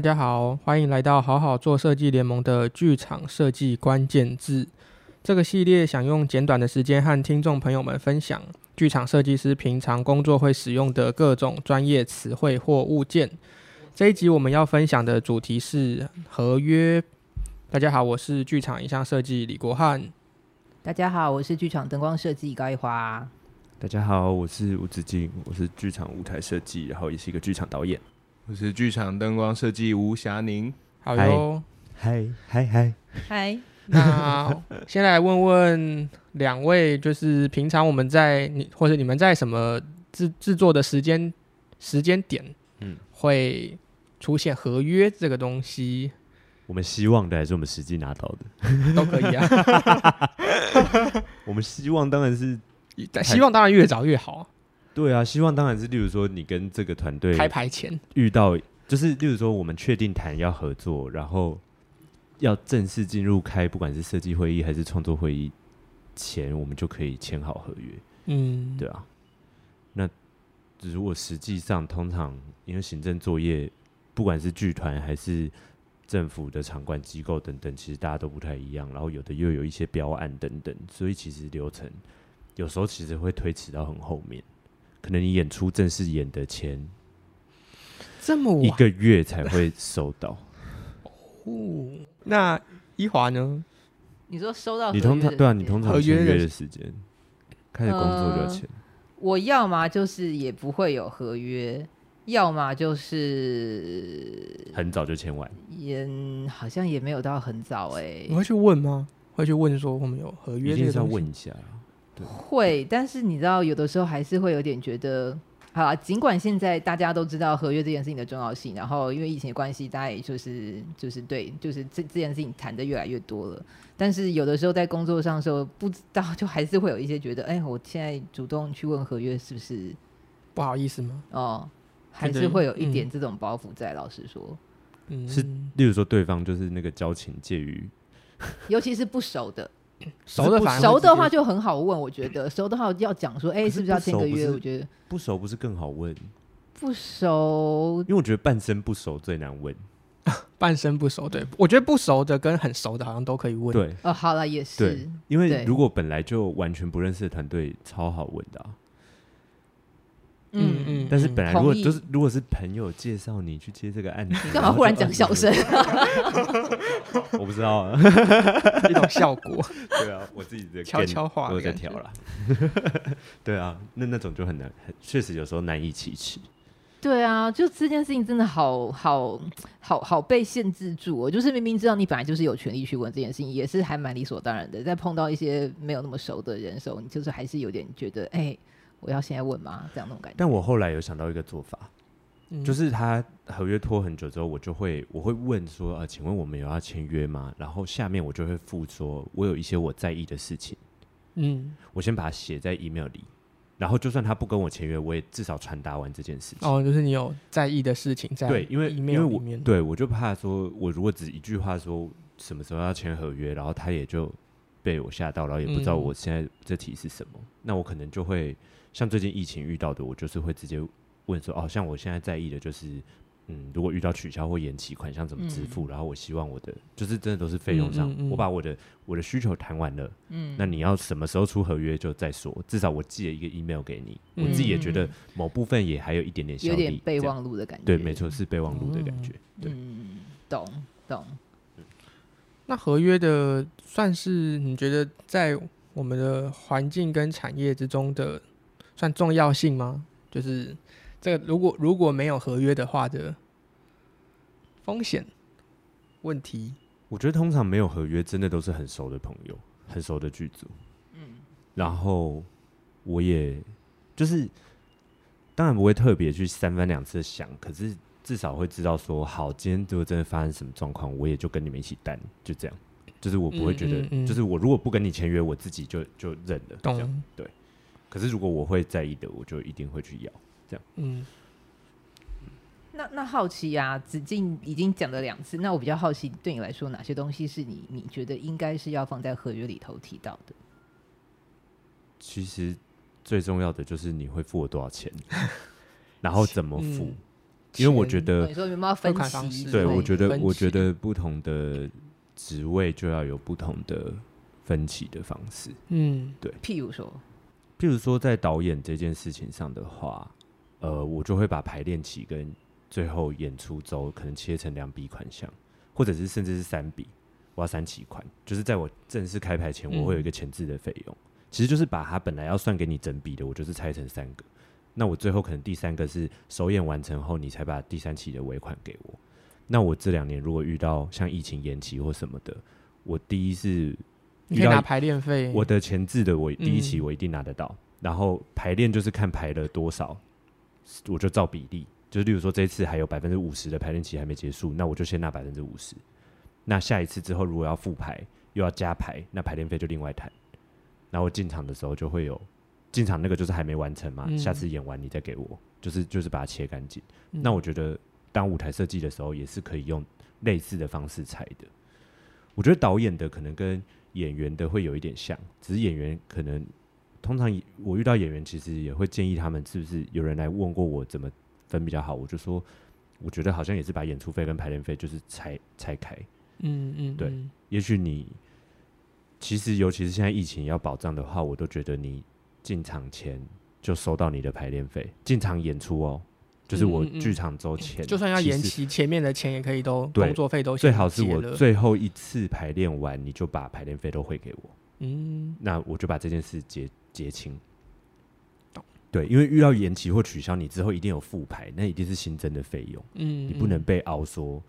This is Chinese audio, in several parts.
大家好，欢迎来到好好做设计联盟的剧场设计关键字。这个系列想用简短的时间和听众朋友们分享剧场设计师平常工作会使用的各种专业词汇或物件。这一集我们要分享的主题是合约。大家好，我是剧场影像设计李国汉。大家好，我是剧场灯光设计高一华。大家好，我是吴子敬，我是剧场舞台设计，然后也是一个剧场导演。我是剧场灯光设计吴霞宁，好哟，嗨嗨嗨嗨。那先来问问两位，就是平常我们在你或者你们在什么制制作的时间时间点，嗯，会出现合约这个东西？我们希望的还是我们实际拿到的 都可以啊。我们希望当然是，希望当然越早越好。对啊，希望当然是，例如说你跟这个团队开牌前遇到，就是例如说我们确定谈要合作，然后要正式进入开，不管是设计会议还是创作会议前，我们就可以签好合约。嗯，对啊。那如果实际上通常因为行政作业，不管是剧团还是政府的场馆机构等等，其实大家都不太一样，然后有的又有一些标案等等，所以其实流程有时候其实会推迟到很后面。可能你演出正式演的前这么晚一个月才会收到哦。那一华呢？你说收到你通常对啊，你通常签约的时间开始工作就要签。我要么就是也不会有合约，要么就是很早就签完。也好像也没有到很早哎、欸。你会去问吗？会去问说我们有合约？一定是要问一下。会，但是你知道，有的时候还是会有点觉得，好啦，尽管现在大家都知道合约这件事情的重要性，然后因为疫情的关系，大家也就是就是对，就是这这件事情谈的越来越多了。但是有的时候在工作上的时候，不知道就还是会有一些觉得，哎，我现在主动去问合约是不是不好意思吗？哦，还是会有一点这种包袱在。嗯、老实说，嗯，是，例如说对方就是那个交情介于，尤其是不熟的。熟的熟的话就很好问，我觉得 熟的话要讲说，哎、欸，是不是要签个约？我觉得不熟不是更好问？不熟，因为我觉得半生不熟最难问。半生不熟，对，我觉得不熟的跟很熟的好像都可以问。对，哦，好了，也是，对，因为如果本来就完全不认识的团队，超好问的、啊。嗯嗯，但是本来如果就是如果是朋友介绍你去接这个案子，你干嘛忽然讲小声？我不知道啊，一种效果。对啊，我自己的悄悄话我在调了。对啊，那那种就很难，确实有时候难以启齿。对啊，就这件事情真的好好好好被限制住。我就是明明知道你本来就是有权利去问这件事情，也是还蛮理所当然的。在碰到一些没有那么熟的人的时候，你就是还是有点觉得，哎。我要现在问吗？这样那种感觉。但我后来有想到一个做法，嗯、就是他合约拖很久之后，我就会我会问说，呃，请问我们有要签约吗？然后下面我就会附说，我有一些我在意的事情，嗯，我先把它写在 email 里，然后就算他不跟我签约，我也至少传达完这件事情。哦，就是你有在意的事情在对，因为因为我对我就怕说，我如果只一句话说什么时候要签合约，然后他也就被我吓到，然后也不知道我现在这题是什么，嗯、那我可能就会。像最近疫情遇到的，我就是会直接问说，哦，像我现在在意的就是，嗯，如果遇到取消或延期款项怎么支付？嗯、然后我希望我的就是真的都是费用上，嗯嗯嗯、我把我的我的需求谈完了，嗯，那你要什么时候出合约就再说，至少我寄了一个 email 给你，嗯、我自己也觉得某部分也还有一点点效力，有点备忘录的感觉，对，没错，是备忘录的感觉，嗯、对，懂懂。那合约的算是你觉得在我们的环境跟产业之中的。算重要性吗？就是这个，如果如果没有合约的话的风险问题，我觉得通常没有合约，真的都是很熟的朋友，很熟的剧组。嗯，然后我也就是当然不会特别去三番两次想，可是至少会知道说，好，今天如果真的发生什么状况，我也就跟你们一起担，就这样。就是我不会觉得，嗯嗯嗯，就是我如果不跟你签约，我自己就就认了。懂，这样，对。可是如果我会在意的，我就一定会去要这样。嗯，那那好奇呀、啊，子敬已经讲了两次，那我比较好奇，对你来说哪些东西是你你觉得应该是要放在合约里头提到的？其实最重要的就是你会付我多少钱，然后怎么付，因为我觉得你说有没有分析？对，我觉得我觉得不同的职位就要有不同的分歧的方式。嗯，对。譬如说，譬如说在导演这件事情上的话，呃，我就会把排练期跟最后演出周可能切成两笔款项，或者是甚至是三笔，我要三期款，就是在我正式开排前，我会有一个前置的费用。嗯其实就是把它本来要算给你整笔的，我就是拆成三个。那我最后可能第三个是首演完成后，你才把第三期的尾款给我。那我这两年如果遇到像疫情延期或什么的，我第一是你可以拿排练费，我的前置的我第一期我一定拿得到。嗯、然后排练就是看排了多少，我就照比例，就是例如说这次还有百分之五十的排练期还没结束，那我就先拿百分之五十。那下一次之后如果要复排又要加排，那排练费就另外谈。然后进场的时候就会有进场那个就是还没完成嘛，嗯、下次演完你再给我，就是就是把它切干净。嗯、那我觉得当舞台设计的时候也是可以用类似的方式裁的。我觉得导演的可能跟演员的会有一点像，只是演员可能通常我遇到演员其实也会建议他们是不是有人来问过我怎么分比较好，我就说我觉得好像也是把演出费跟排练费就是拆拆开。嗯嗯，对，也许你。其实，尤其是现在疫情要保障的话，我都觉得你进场前就收到你的排练费，进场演出哦，就是我剧场周前，就算要延期，前面的钱也可以都工作费都最好是我最后一次排练完，你就把排练费都汇给我，嗯，那我就把这件事结结清。对，因为遇到延期或取消，你之后一定有复排，那一定是新增的费用，嗯，你不能被熬缩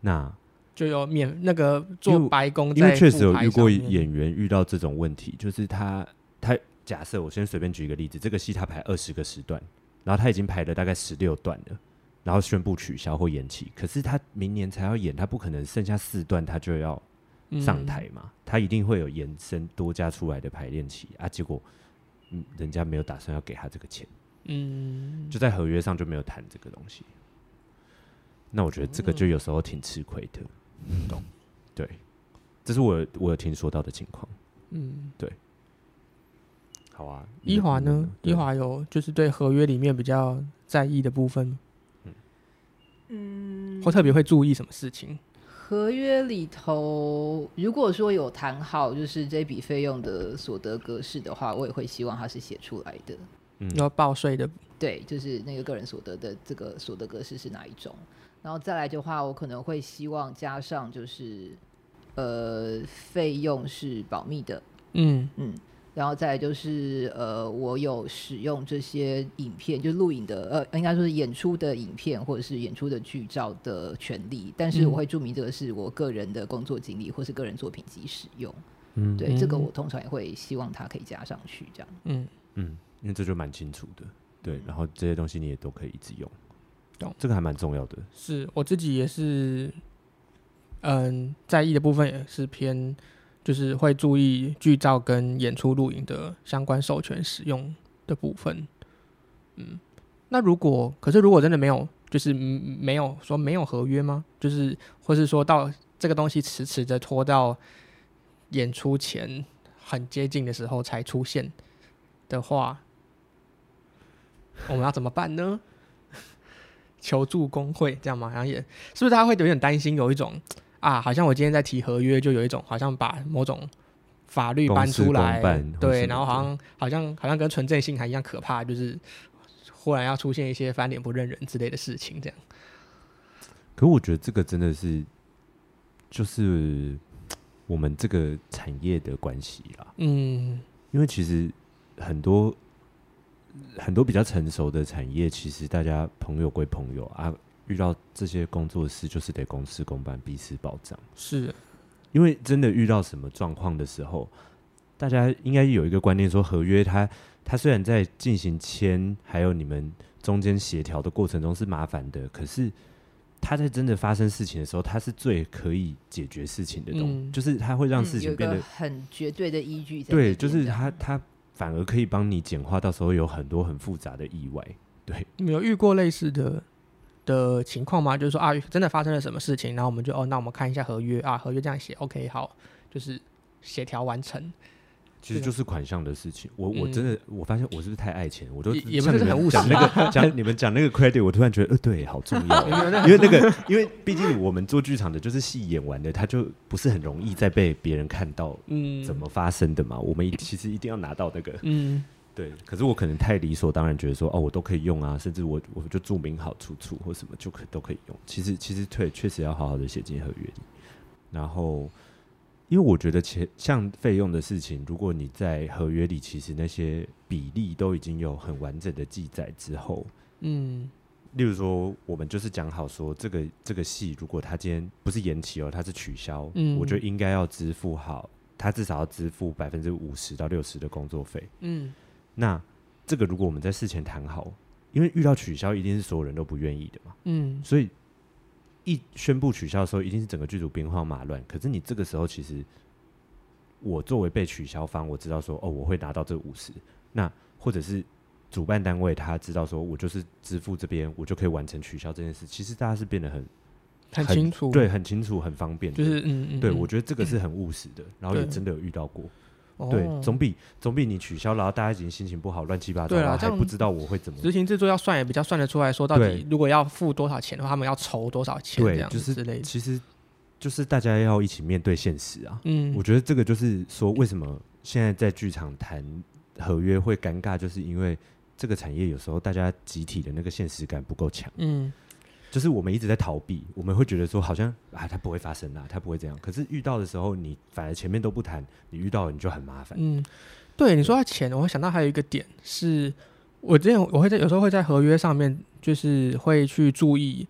那。就有免那个做白工，因为确实有遇过演员遇到这种问题，就是他他假设我先随便举一个例子，这个戏他排二十个时段，然后他已经排了大概十六段了，然后宣布取消或延期，可是他明年才要演，他不可能剩下四段他就要上台嘛，嗯、他一定会有延伸多加出来的排练期啊，结果嗯人家没有打算要给他这个钱，嗯，就在合约上就没有谈这个东西，那我觉得这个就有时候挺吃亏的。嗯，懂，对，这是我我有听说到的情况。嗯，对，好啊。一华呢？一华有就是对合约里面比较在意的部分，嗯，或特别会注意什么事情？合约里头，如果说有谈好就是这笔费用的所得格式的话，我也会希望它是写出来的。嗯，要报税的，对，就是那个个人所得的这个所得格式是哪一种？然后再来的话，我可能会希望加上就是，呃，费用是保密的，嗯嗯，然后再就是呃，我有使用这些影片，就录影的，呃，应该说是演出的影片或者是演出的剧照的权利，但是我会注明这个是我个人的工作经历或是个人作品集使用，嗯，对，这个我通常也会希望它可以加上去，这样，嗯。嗯，因为这就蛮清楚的，对，然后这些东西你也都可以一直用。懂。这个还蛮重要的，是我自己也是，嗯，在意的部分也是偏，就是会注意剧照跟演出录影的相关授权使用的部分。嗯，那如果可是如果真的没有，就是没有说没有合约吗？就是或是说到这个东西迟迟的拖到演出前很接近的时候才出现的话，我们要怎么办呢？求助工会这样吗？好像也是不是他会有点担心，有一种啊，好像我今天在提合约，就有一种好像把某种法律搬出来，对，然后好像好像好像跟纯正性还一样可怕，就是忽然要出现一些翻脸不认人之类的事情，这样。可我觉得这个真的是就是我们这个产业的关系啦，嗯，因为其实很多。很多比较成熟的产业，其实大家朋友归朋友啊，遇到这些工作室就是得公事公办，彼此保障。是，因为真的遇到什么状况的时候，大家应该有一个观念，说合约它它虽然在进行签，还有你们中间协调的过程中是麻烦的，可是它在真的发生事情的时候，它是最可以解决事情的东西，嗯、就是它会让事情变得、嗯、很绝对的依据。对，就是它它。反而可以帮你简化，到时候有很多很复杂的意外。对，你有遇过类似的的情况吗？就是说啊，真的发生了什么事情，然后我们就哦，那我们看一下合约啊，合约这样写，OK，好，就是协调完成，其实就是款项的事情。我我真的我发现我是不是太爱钱？我都也不是很务实。讲那个 讲你们讲那个 credit，我突然觉得呃对，好重要。因为那个，因为毕竟我们做剧场的，就是戏演完的，他就不是很容易再被别人看到，嗯，怎么发生的嘛？我们其实一定要拿到那个，嗯，对。可是我可能太理所当然，觉得说哦，我都可以用啊，甚至我我就注明好出处或什么就可都可以用。其实其实对，确实要好好的写进合约里，然后。因为我觉得钱像费用的事情，如果你在合约里，其实那些比例都已经有很完整的记载之后，嗯，例如说，我们就是讲好说，这个这个戏如果他今天不是延期哦，他是取消，嗯，我觉得应该要支付好，他至少要支付百分之五十到六十的工作费，嗯，那这个如果我们在事前谈好，因为遇到取消一定是所有人都不愿意的嘛，嗯，所以。一宣布取消的时候，一定是整个剧组兵荒马乱。可是你这个时候，其实我作为被取消方，我知道说，哦，我会拿到这五十。那或者是主办单位，他知道说我就是支付这边，我就可以完成取消这件事。其实大家是变得很很清楚，对，很清楚，很方便。就是嗯，嗯，对，我觉得这个是很务实的。然后也真的有遇到过。对，总比总比你取消，然后大家已经心情不好，乱七八糟，然后还不知道我会怎么执行制作要算也比较算得出来说，到底如果要付多少钱的话，他们要筹多少钱，对，就是之类的。其实就是大家要一起面对现实啊。嗯，我觉得这个就是说，为什么现在在剧场谈合约会尴尬，就是因为这个产业有时候大家集体的那个现实感不够强。嗯。就是我们一直在逃避，我们会觉得说好像啊，它不会发生啊，它不会这样。可是遇到的时候，你反而前面都不谈，你遇到了你就很麻烦。嗯，对，你说到钱，我会想到还有一个点是，我之前我会在有时候会在合约上面，就是会去注意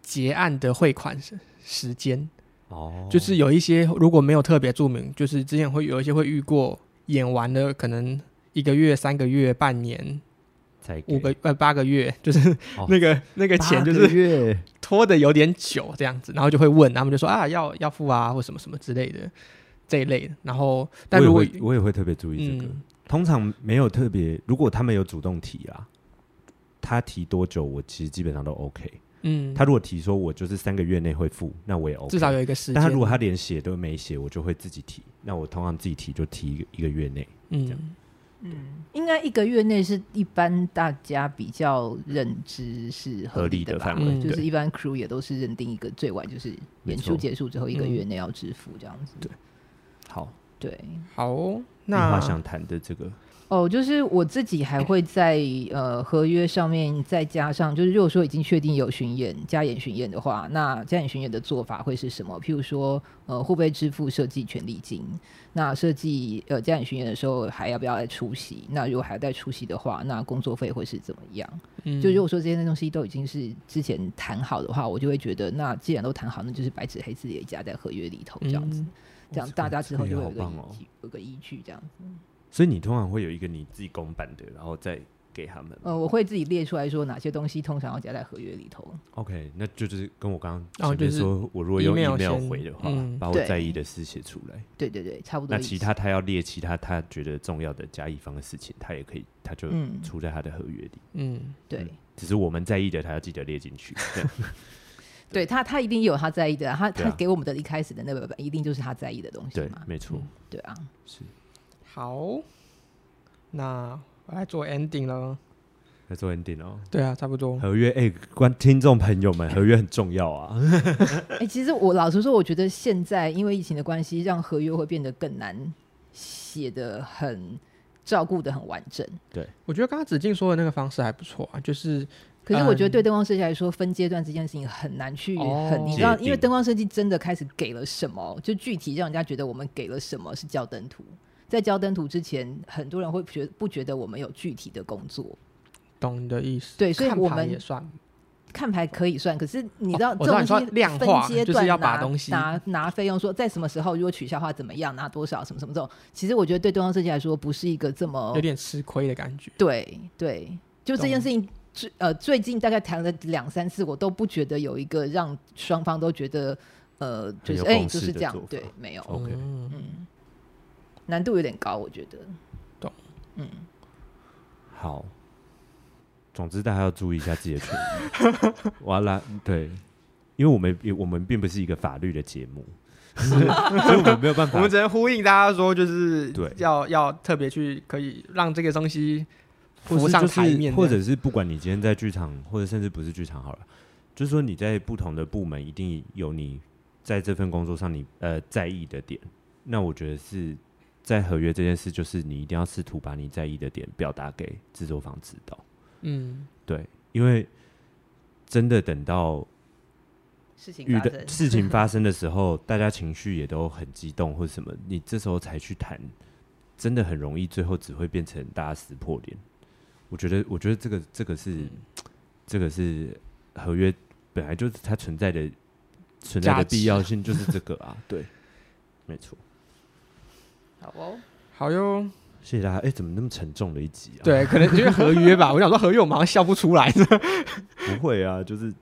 结案的汇款时时间。哦，就是有一些如果没有特别注明，就是之前会有一些会遇过演完了，可能一个月、三个月、半年。五个呃八个月，就是那个、哦、那个钱就是 拖的有点久这样子，然后就会问他们就说啊要要付啊或什么什么之类的这一类的。然后但如果我也，我也会特别注意这个，嗯、通常没有特别，如果他们有主动提啊，他提多久我其实基本上都 OK。嗯，他如果提说我就是三个月内会付，那我也 OK。至少有一个时间。但他如果他连写都没写，我就会自己提。那我通常自己提就提一个一个月内，嗯。这样嗯，应该一个月内是一般大家比较认知是合理的范围嗯、就是一般 crew 也都是认定一个最晚就是演出结束之后一个月内要支付这样子。对，好，对，好，那想谈的这个。哦，就是我自己还会在呃合约上面再加上，就是如果说已经确定有巡演加演巡演的话，那加演巡演的做法会是什么？譬如说，呃，会不会支付设计权利金？那设计呃加演巡演的时候还要不要再出席？那如果还要再出席的话，那工作费会是怎么样？嗯，就如果说这些东西都已经是之前谈好的话，我就会觉得，那既然都谈好，那就是白纸黑字也加在合约里头，这样子，嗯、这样大家之后就会有个依据，哦、有个依据这样子。所以你通常会有一个你自己公版的，然后再给他们。呃，我会自己列出来说哪些东西通常要加在合约里头。OK，那就是跟我刚刚前面说，我如果用 email 回的话，把我在意的事写出来。对对对，差不多。那其他他要列其他他觉得重要的甲乙方的事情，他也可以，他就出在他的合约里。嗯，对。只是我们在意的，他要记得列进去。对他，他一定有他在意的，他他给我们的一开始的那个本，一定就是他在意的东西嘛。对，没错。对啊，是。好，那我来做 ending 了。来做 ending 哦。对啊，差不多。合约，哎、欸，观听众朋友们，合约很重要啊。哎、欸，其实我老实说，我觉得现在因为疫情的关系，让合约会变得更难写的很照顾的很完整。对，我觉得刚刚子静说的那个方式还不错啊，就是。可是我觉得对灯光设计来说，分阶段这件事情很难去很，你知道，因为灯光设计真的开始给了什么，就具体让人家觉得我们给了什么是叫灯图。在交灯图之前，很多人会觉不觉得我们有具体的工作？懂你的意思？对，所以我们也算看牌可以算，可是你知道这种东西量化就是要把东西拿拿费用，说在什么时候如果取消的话怎么样，拿多少什么什么这种，其实我觉得对东方设计来说不是一个这么有点吃亏的感觉。对对，就这件事情。最呃，最近大概谈了两三次，我都不觉得有一个让双方都觉得呃，就是哎、欸，就是这样，对，没有，OK，嗯，难度有点高，我觉得，懂，嗯，好，总之大家要注意一下自己的权益。完了，对，因为我们我们并不是一个法律的节目，所以我们没有办法，我们只能呼应大家说，就是对，要要特别去可以让这个东西浮上台面，或者是不管你今天在剧场，或者甚至不是剧场好了，就是说你在不同的部门一定有你在这份工作上你呃在意的点。那我觉得是在合约这件事，就是你一定要试图把你在意的点表达给制作方知道。嗯，对，因为真的等到。事情遇的事情发生的时候，大家情绪也都很激动，或者什么，你这时候才去谈，真的很容易，最后只会变成大家撕破脸。我觉得，我觉得这个这个是、嗯、这个是合约本来就是它存在的存在的必要性，就是这个啊，对，没错。好哦，好哟，谢谢大家。哎、欸，怎么那么沉重的一集啊？对，可能因为合约吧。我想说合约，我马上笑不出来。不会啊，就是。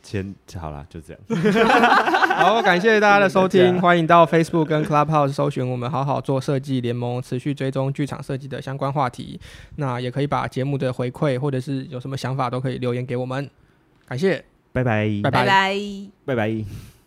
先好了，就这样。好，感谢大家的收听，欢迎到 Facebook 跟 Clubhouse 搜寻我们好好做设计联盟，持续追踪剧场设计的相关话题。那也可以把节目的回馈或者是有什么想法都可以留言给我们。感谢，拜拜，拜拜，拜拜。拜拜。